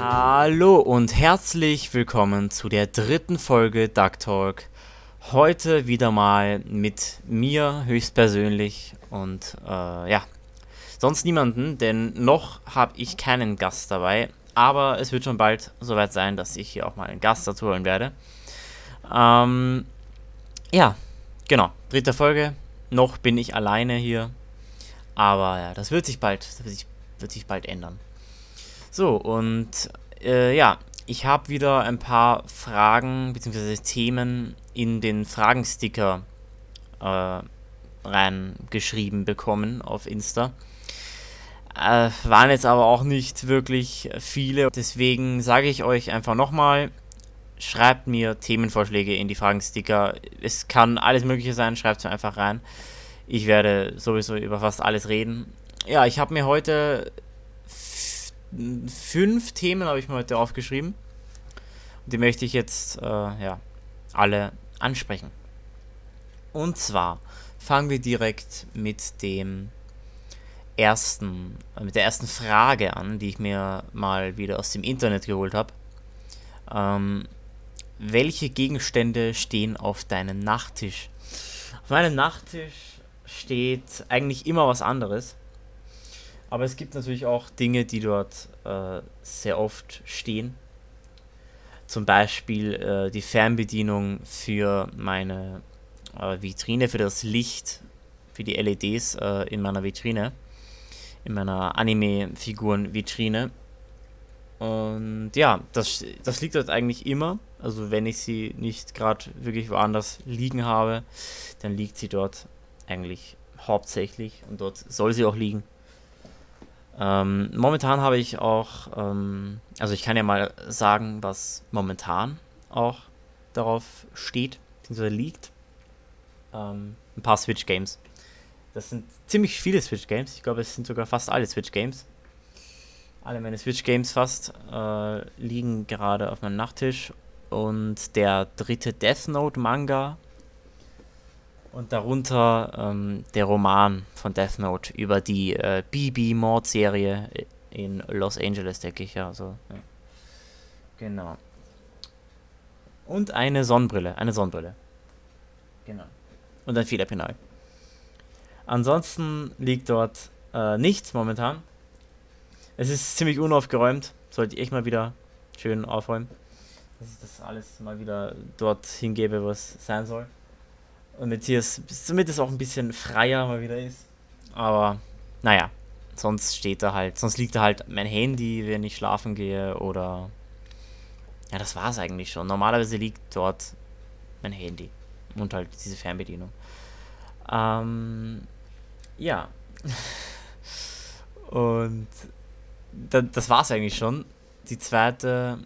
Hallo und herzlich willkommen zu der dritten Folge Duck Talk. Heute wieder mal mit mir höchstpersönlich und äh, ja, sonst niemanden, denn noch habe ich keinen Gast dabei. Aber es wird schon bald soweit sein, dass ich hier auch mal einen Gast dazu holen werde. Ähm, ja, genau, dritte Folge. Noch bin ich alleine hier. Aber ja, das wird sich bald, das wird sich, wird sich bald ändern. So, und äh, ja, ich habe wieder ein paar Fragen bzw. Themen in den Fragensticker äh, reingeschrieben bekommen auf Insta. Äh, waren jetzt aber auch nicht wirklich viele. Deswegen sage ich euch einfach nochmal, schreibt mir Themenvorschläge in die Fragensticker. Es kann alles Mögliche sein, schreibt es einfach rein. Ich werde sowieso über fast alles reden. Ja, ich habe mir heute fünf Themen habe ich mir heute aufgeschrieben. Und die möchte ich jetzt äh, ja, alle ansprechen. Und zwar fangen wir direkt mit dem ersten, äh, mit der ersten Frage an, die ich mir mal wieder aus dem Internet geholt habe. Ähm, welche Gegenstände stehen auf deinem Nachttisch? Auf meinem Nachttisch steht eigentlich immer was anderes. Aber es gibt natürlich auch Dinge, die dort äh, sehr oft stehen. Zum Beispiel äh, die Fernbedienung für meine äh, Vitrine, für das Licht, für die LEDs äh, in meiner Vitrine, in meiner Anime-Figuren-Vitrine. Und ja, das, das liegt dort eigentlich immer. Also wenn ich sie nicht gerade wirklich woanders liegen habe, dann liegt sie dort eigentlich hauptsächlich und dort soll sie auch liegen. Ähm, momentan habe ich auch, ähm, also ich kann ja mal sagen, was momentan auch darauf steht, beziehungsweise liegt. Ähm, ein paar Switch-Games. Das sind ziemlich viele Switch-Games. Ich glaube, es sind sogar fast alle Switch-Games. Alle meine Switch-Games fast äh, liegen gerade auf meinem Nachttisch. Und der dritte Death Note-Manga und darunter ähm, der Roman von Death Note über die äh, BB-Mord-Serie in Los Angeles, denke ich, ja. So, ja. Genau. Und eine Sonnenbrille, eine Sonnenbrille. Genau. Und ein Fehlerpenal. Ansonsten liegt dort äh, nichts momentan. Es ist ziemlich unaufgeräumt. Sollte ich echt mal wieder schön aufräumen. Dass ich das alles mal wieder dort hingebe, wo es sein soll. Und jetzt hier ist, damit es auch ein bisschen freier mal wieder ist. Aber, naja, sonst steht da halt, sonst liegt da halt mein Handy, wenn ich schlafen gehe oder. Ja, das war es eigentlich schon. Normalerweise liegt dort mein Handy und halt diese Fernbedienung. Ähm, ja. und da, das war es eigentlich schon. Die zweite.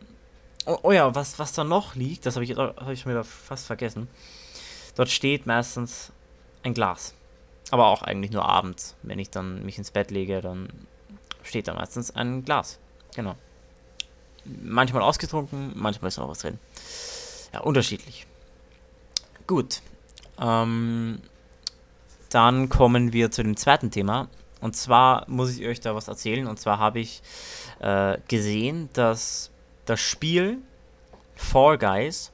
Oh, oh, ja, was, was da noch liegt, das habe ich, hab ich schon wieder fast vergessen. Dort steht meistens ein Glas. Aber auch eigentlich nur abends. Wenn ich dann mich ins Bett lege, dann steht da meistens ein Glas. Genau. Manchmal ausgetrunken, manchmal ist noch was drin. Ja, unterschiedlich. Gut. Ähm, dann kommen wir zu dem zweiten Thema. Und zwar muss ich euch da was erzählen. Und zwar habe ich äh, gesehen, dass das Spiel Fall Guys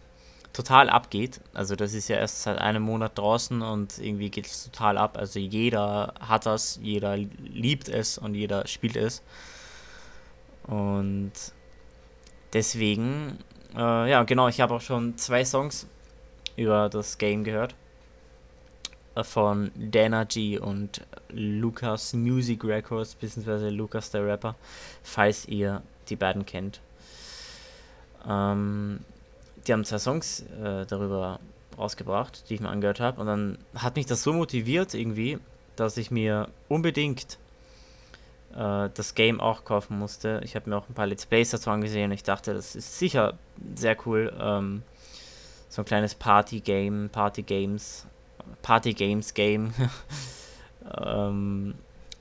total abgeht. Also das ist ja erst seit einem Monat draußen und irgendwie geht es total ab. Also jeder hat das, jeder liebt es und jeder spielt es. Und deswegen, äh, ja genau, ich habe auch schon zwei Songs über das Game gehört. Von Dana G und Lucas Music Records, beziehungsweise Lucas der Rapper, falls ihr die beiden kennt. Ähm, die haben zwei Songs äh, darüber rausgebracht, die ich mir angehört habe. Und dann hat mich das so motiviert irgendwie, dass ich mir unbedingt äh, das Game auch kaufen musste. Ich habe mir auch ein paar Let's Plays dazu angesehen. Ich dachte, das ist sicher sehr cool. Ähm, so ein kleines Party-Game, Party-Games, Party-Games-Game. ähm,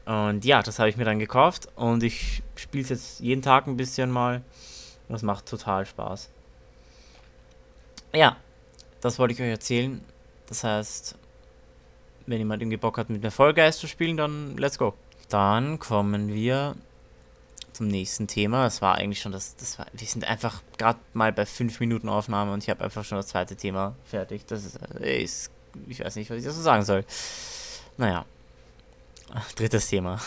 und ja, das habe ich mir dann gekauft und ich spiele es jetzt jeden Tag ein bisschen mal. Und das macht total Spaß. Ja, das wollte ich euch erzählen. Das heißt, wenn jemand irgendwie Bock hat, mit mir Vollgeist zu spielen, dann let's go. Dann kommen wir zum nächsten Thema. Das war eigentlich schon das, das war, wir sind einfach gerade mal bei 5 Minuten Aufnahme und ich habe einfach schon das zweite Thema fertig. Das ist, äh, ist, ich weiß nicht, was ich dazu sagen soll. Naja, drittes Thema.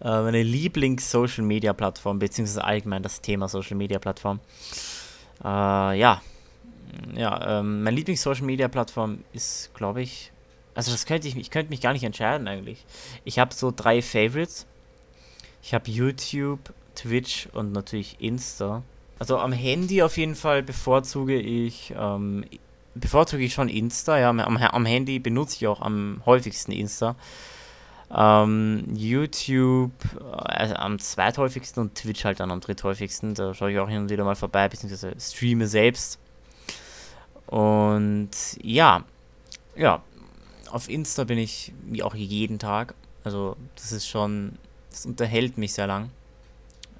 Äh, meine Lieblings-Social-Media-Plattform, beziehungsweise allgemein das Thema Social-Media-Plattform. Äh, ja, ja, ähm, meine Lieblings-Social-Media-Plattform ist, glaube ich, also das könnte ich, ich könnte mich gar nicht entscheiden eigentlich. Ich habe so drei Favorites. Ich habe YouTube, Twitch und natürlich Insta. Also am Handy auf jeden Fall bevorzuge ich, ähm, bevorzuge ich schon Insta, ja. Am, am Handy benutze ich auch am häufigsten Insta. Ähm, YouTube also am zweithäufigsten und Twitch halt dann am dritthäufigsten. Da schaue ich auch hin und wieder mal vorbei, beziehungsweise streame selbst. Und ja, ja, auf Insta bin ich wie auch jeden Tag. Also das ist schon, das unterhält mich sehr lang.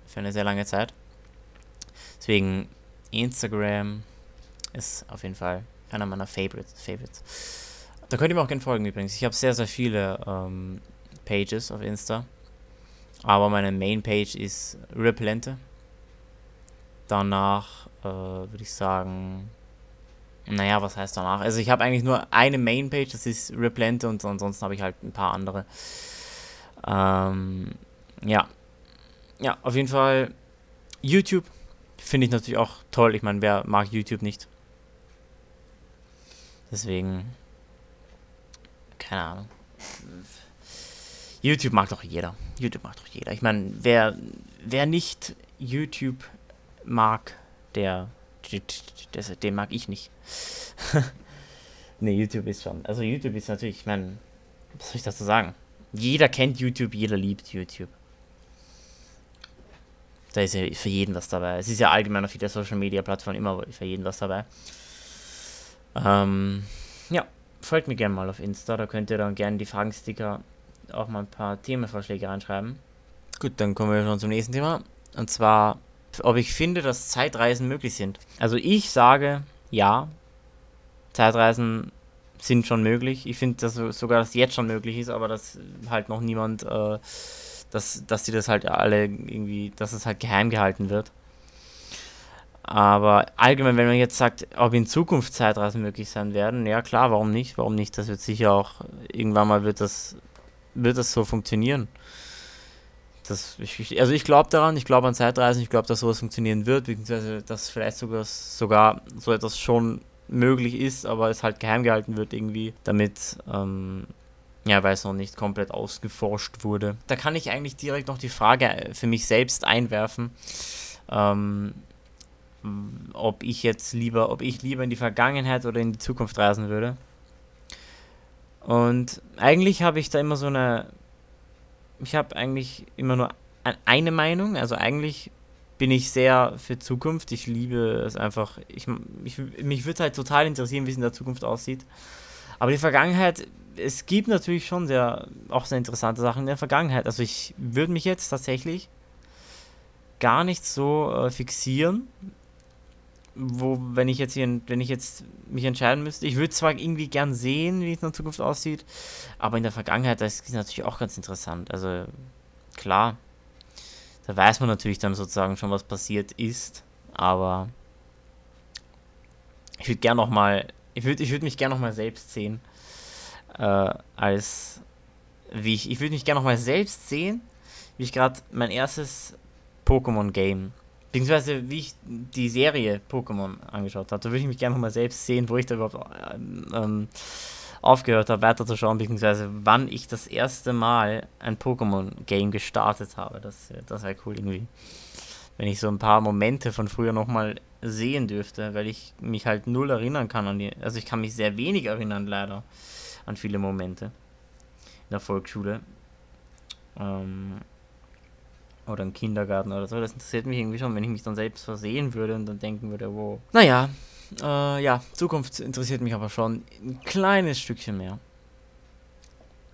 Für eine sehr lange Zeit. Deswegen Instagram ist auf jeden Fall einer meiner Favorites. Favorites. Da könnt ihr mir auch gerne folgen übrigens. Ich habe sehr, sehr viele ähm, Pages auf Insta. Aber meine Main-Page ist Repelente. Danach äh, würde ich sagen naja, was heißt danach? Also ich habe eigentlich nur eine Mainpage, das ist Replante und ansonsten habe ich halt ein paar andere. Ähm, ja. Ja, auf jeden Fall YouTube finde ich natürlich auch toll. Ich meine, wer mag YouTube nicht? Deswegen, keine Ahnung. YouTube mag doch jeder. YouTube mag doch jeder. Ich meine, wer, wer nicht YouTube mag, der das, den mag ich nicht. ne, YouTube ist schon. Also YouTube ist natürlich, ich meine, was soll ich dazu sagen? Jeder kennt YouTube, jeder liebt YouTube. Da ist ja für jeden was dabei. Es ist ja allgemein auf jeder Social Media Plattform immer für jeden was dabei. Ähm, ja, folgt mir gerne mal auf Insta, da könnt ihr dann gerne die Fragensticker auch mal ein paar Themenvorschläge reinschreiben. Gut, dann kommen wir schon zum nächsten Thema. Und zwar ob ich finde, dass Zeitreisen möglich sind. Also ich sage ja, Zeitreisen sind schon möglich. Ich finde dass sogar, dass jetzt schon möglich ist, aber dass halt noch niemand, äh, dass, dass die das halt alle irgendwie, dass es halt geheim gehalten wird. Aber allgemein, wenn man jetzt sagt, ob in Zukunft Zeitreisen möglich sein werden, ja klar, warum nicht? Warum nicht? Das wird sicher auch, irgendwann mal wird das, wird das so funktionieren das, ich, also ich glaube daran, ich glaube an Zeitreisen, ich glaube, dass sowas funktionieren wird, beziehungsweise dass vielleicht sogar, sogar so etwas schon möglich ist, aber es halt geheim gehalten wird irgendwie, damit, ähm, ja, weil es noch nicht komplett ausgeforscht wurde. Da kann ich eigentlich direkt noch die Frage für mich selbst einwerfen, ähm, ob ich jetzt lieber, ob ich lieber in die Vergangenheit oder in die Zukunft reisen würde. Und eigentlich habe ich da immer so eine ich habe eigentlich immer nur eine Meinung. Also eigentlich bin ich sehr für Zukunft. Ich liebe es einfach. Ich, ich mich würde halt total interessieren, wie es in der Zukunft aussieht. Aber die Vergangenheit, es gibt natürlich schon sehr, auch sehr interessante Sachen in der Vergangenheit. Also ich würde mich jetzt tatsächlich gar nicht so äh, fixieren, wo, wenn ich jetzt hier, wenn ich jetzt mich entscheiden müsste, ich würde zwar irgendwie gern sehen, wie es in der Zukunft aussieht, aber in der Vergangenheit, das ist natürlich auch ganz interessant. Also, klar, da weiß man natürlich dann sozusagen schon, was passiert ist, aber ich würde gern nochmal, ich würde ich würd mich gern nochmal selbst sehen, äh, als, wie ich, ich würde mich gern nochmal selbst sehen, wie ich gerade mein erstes Pokémon-Game Beziehungsweise, wie ich die Serie Pokémon angeschaut habe, da würde ich mich gerne nochmal selbst sehen, wo ich da überhaupt ähm, aufgehört habe, weiterzuschauen, beziehungsweise wann ich das erste Mal ein Pokémon-Game gestartet habe. Das, das wäre cool irgendwie. Wenn ich so ein paar Momente von früher nochmal sehen dürfte, weil ich mich halt null erinnern kann an die. Also ich kann mich sehr wenig erinnern, leider, an viele Momente in der Volksschule. Ähm, oder im Kindergarten oder so. Das interessiert mich irgendwie schon, wenn ich mich dann selbst versehen würde und dann denken würde, wow. Naja, äh, ja, Zukunft interessiert mich aber schon ein kleines Stückchen mehr.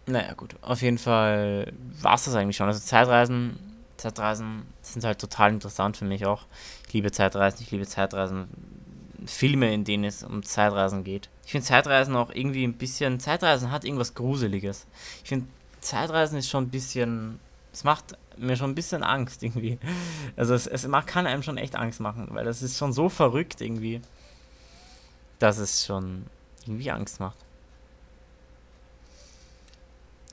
Naja, gut. Auf jeden Fall war es das eigentlich schon. Also Zeitreisen, Zeitreisen sind halt total interessant für mich auch. Ich liebe Zeitreisen, ich liebe Zeitreisen. Filme, in denen es um Zeitreisen geht. Ich finde Zeitreisen auch irgendwie ein bisschen. Zeitreisen hat irgendwas Gruseliges. Ich finde, Zeitreisen ist schon ein bisschen Es macht mir schon ein bisschen Angst irgendwie. Also es, es kann einem schon echt Angst machen, weil das ist schon so verrückt irgendwie, dass es schon irgendwie Angst macht.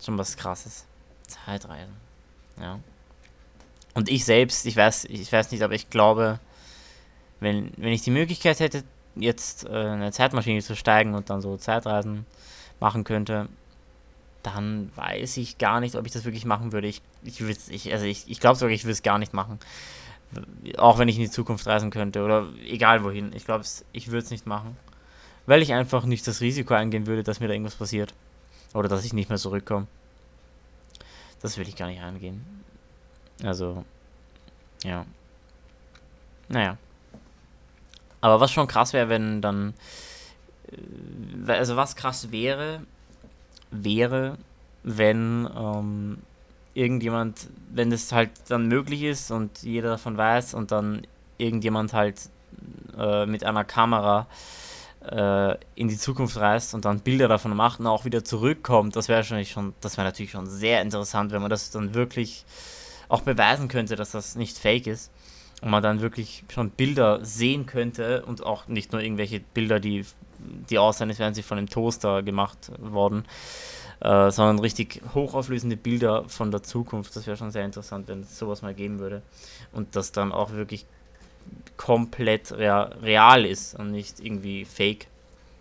Schon was krasses. Zeitreisen. Ja. Und ich selbst, ich weiß, ich weiß nicht, aber ich glaube, wenn, wenn ich die Möglichkeit hätte, jetzt äh, eine Zeitmaschine zu steigen und dann so Zeitreisen machen könnte, dann weiß ich gar nicht, ob ich das wirklich machen würde. Ich, ich, ich, also ich, ich glaube sogar, ich würde es gar nicht machen. Auch wenn ich in die Zukunft reisen könnte oder egal wohin. Ich glaube, ich würde es nicht machen. Weil ich einfach nicht das Risiko eingehen würde, dass mir da irgendwas passiert. Oder dass ich nicht mehr zurückkomme. Das will ich gar nicht eingehen. Also, ja. Naja. Aber was schon krass wäre, wenn dann. Äh, also, was krass wäre, wäre, wenn ähm, irgendjemand, wenn es halt dann möglich ist und jeder davon weiß und dann irgendjemand halt äh, mit einer Kamera äh, in die Zukunft reist und dann Bilder davon macht und auch wieder zurückkommt, das wäre schon, das wäre natürlich schon sehr interessant, wenn man das dann wirklich auch beweisen könnte, dass das nicht fake ist und man dann wirklich schon Bilder sehen könnte und auch nicht nur irgendwelche Bilder, die, die aussehen, als wären sie von einem Toaster gemacht worden, äh, sondern richtig hochauflösende Bilder von der Zukunft. Das wäre schon sehr interessant, wenn es sowas mal geben würde und das dann auch wirklich komplett rea real ist und nicht irgendwie fake.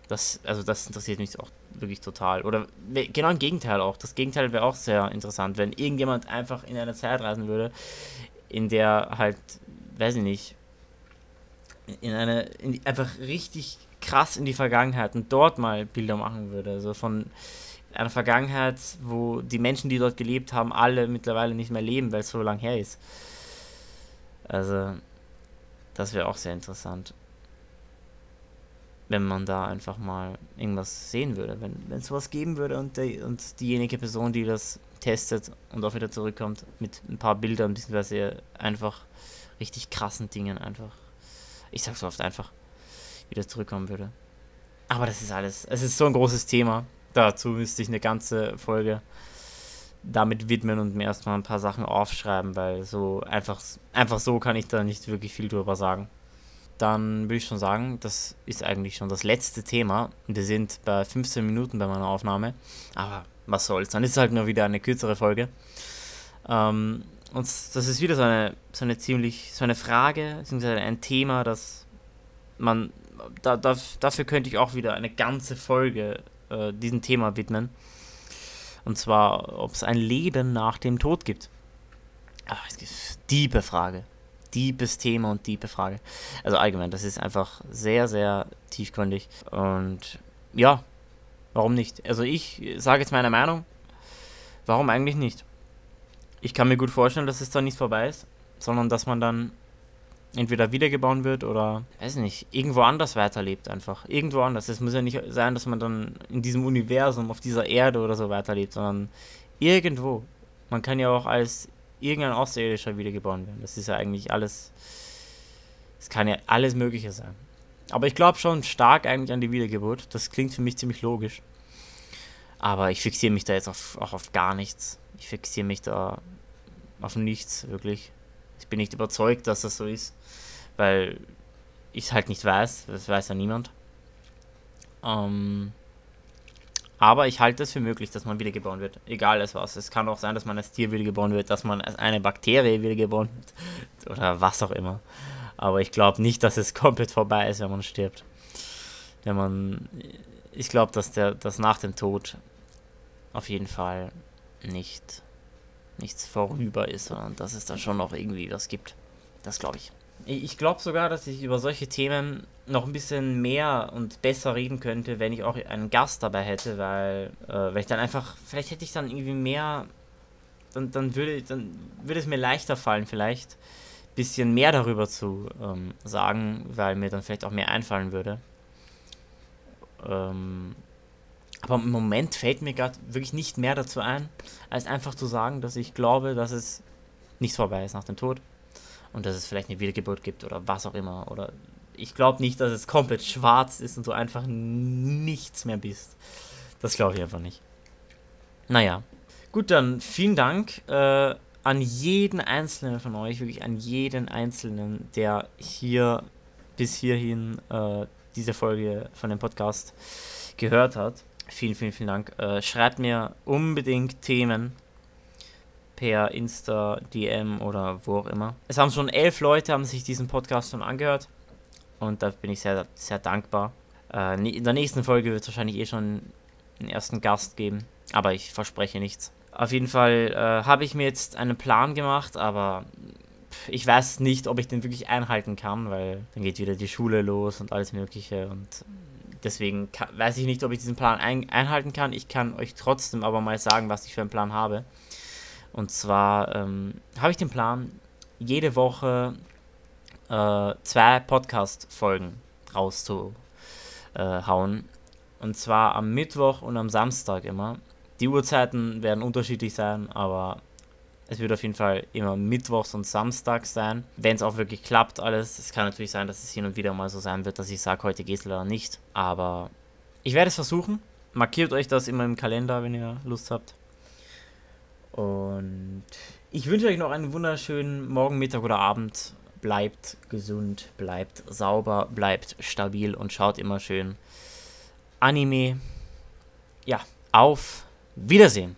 Das, also das interessiert mich auch wirklich total. Oder genau im Gegenteil auch. Das Gegenteil wäre auch sehr interessant, wenn irgendjemand einfach in eine Zeit reisen würde, in der halt, weiß ich nicht, in eine, in einfach richtig krass in die Vergangenheit und dort mal Bilder machen würde. Also von einer Vergangenheit, wo die Menschen, die dort gelebt haben, alle mittlerweile nicht mehr leben, weil es so lang her ist. Also, das wäre auch sehr interessant. Wenn man da einfach mal irgendwas sehen würde. Wenn es sowas geben würde und, die, und diejenige Person, die das testet und auch wieder zurückkommt, mit ein paar Bildern, beziehungsweise einfach richtig krassen Dingen einfach. Ich sag so oft einfach, wieder zurückkommen würde. Aber das ist alles. Es ist so ein großes Thema. Dazu müsste ich eine ganze Folge damit widmen und mir erstmal ein paar Sachen aufschreiben, weil so einfach, einfach so kann ich da nicht wirklich viel drüber sagen. Dann würde ich schon sagen, das ist eigentlich schon das letzte Thema. Wir sind bei 15 Minuten bei meiner Aufnahme. Aber was soll's, dann ist es halt nur wieder eine kürzere Folge. Ähm, und das ist wieder so eine, so eine ziemlich, so eine Frage, beziehungsweise ein Thema, das man, da, da, dafür könnte ich auch wieder eine ganze Folge äh, diesem Thema widmen. Und zwar, ob es ein Leben nach dem Tod gibt. Ach, diebe Frage. Diebes Thema und diebe Frage. Also allgemein, das ist einfach sehr, sehr tiefgründig. Und ja, warum nicht? Also ich sage jetzt meine Meinung. Warum eigentlich nicht? Ich kann mir gut vorstellen, dass es dann nicht vorbei ist, sondern dass man dann entweder wiedergeboren wird oder, weiß nicht, irgendwo anders weiterlebt einfach. Irgendwo anders. Es muss ja nicht sein, dass man dann in diesem Universum, auf dieser Erde oder so weiterlebt, sondern irgendwo. Man kann ja auch als irgendein Außerirdischer wiedergeboren werden. Das ist ja eigentlich alles, es kann ja alles Mögliche sein. Aber ich glaube schon stark eigentlich an die Wiedergeburt. Das klingt für mich ziemlich logisch. Aber ich fixiere mich da jetzt auf, auch auf gar nichts. Ich fixiere mich da auf nichts, wirklich. Ich bin nicht überzeugt, dass das so ist weil ich es halt nicht weiß, das weiß ja niemand. Ähm, aber ich halte es für möglich, dass man wiedergeboren wird, egal als was. Es kann auch sein, dass man als Tier wiedergeboren wird, dass man als eine Bakterie wiedergeboren wird oder was auch immer. Aber ich glaube nicht, dass es komplett vorbei ist, wenn man stirbt. Wenn man, ich glaube, dass der, dass nach dem Tod auf jeden Fall nicht nichts vorüber ist, sondern dass es da schon noch irgendwie was gibt. Das glaube ich. Ich glaube sogar, dass ich über solche Themen noch ein bisschen mehr und besser reden könnte, wenn ich auch einen Gast dabei hätte, weil, äh, weil ich dann einfach, vielleicht hätte ich dann irgendwie mehr, dann, dann, würde, dann würde es mir leichter fallen, vielleicht ein bisschen mehr darüber zu ähm, sagen, weil mir dann vielleicht auch mehr einfallen würde. Ähm, aber im Moment fällt mir gerade wirklich nicht mehr dazu ein, als einfach zu sagen, dass ich glaube, dass es nicht vorbei ist nach dem Tod und dass es vielleicht eine Wiedergeburt gibt oder was auch immer. Oder ich glaube nicht, dass es komplett schwarz ist und du einfach nichts mehr bist. Das glaube ich einfach nicht. Naja. Gut, dann vielen Dank äh, an jeden einzelnen von euch, wirklich an jeden einzelnen, der hier bis hierhin äh, diese Folge von dem Podcast gehört hat. Vielen, vielen, vielen Dank. Äh, schreibt mir unbedingt Themen per Insta, DM oder wo auch immer. Es haben schon elf Leute haben sich diesen Podcast schon angehört und da bin ich sehr, sehr dankbar. Äh, in der nächsten Folge wird es wahrscheinlich eh schon einen ersten Gast geben, aber ich verspreche nichts. Auf jeden Fall äh, habe ich mir jetzt einen Plan gemacht, aber ich weiß nicht, ob ich den wirklich einhalten kann, weil dann geht wieder die Schule los und alles Mögliche und deswegen kann, weiß ich nicht, ob ich diesen Plan ein, einhalten kann. Ich kann euch trotzdem aber mal sagen, was ich für einen Plan habe. Und zwar ähm, habe ich den Plan, jede Woche äh, zwei Podcast-Folgen rauszuhauen. Und zwar am Mittwoch und am Samstag immer. Die Uhrzeiten werden unterschiedlich sein, aber es wird auf jeden Fall immer Mittwochs und Samstags sein. Wenn es auch wirklich klappt, alles. Es kann natürlich sein, dass es hin und wieder mal so sein wird, dass ich sage, heute geht es leider nicht. Aber ich werde es versuchen. Markiert euch das immer im Kalender, wenn ihr Lust habt. Und ich wünsche euch noch einen wunderschönen Morgen, Mittag oder Abend. Bleibt gesund, bleibt sauber, bleibt stabil und schaut immer schön Anime. Ja, auf Wiedersehen.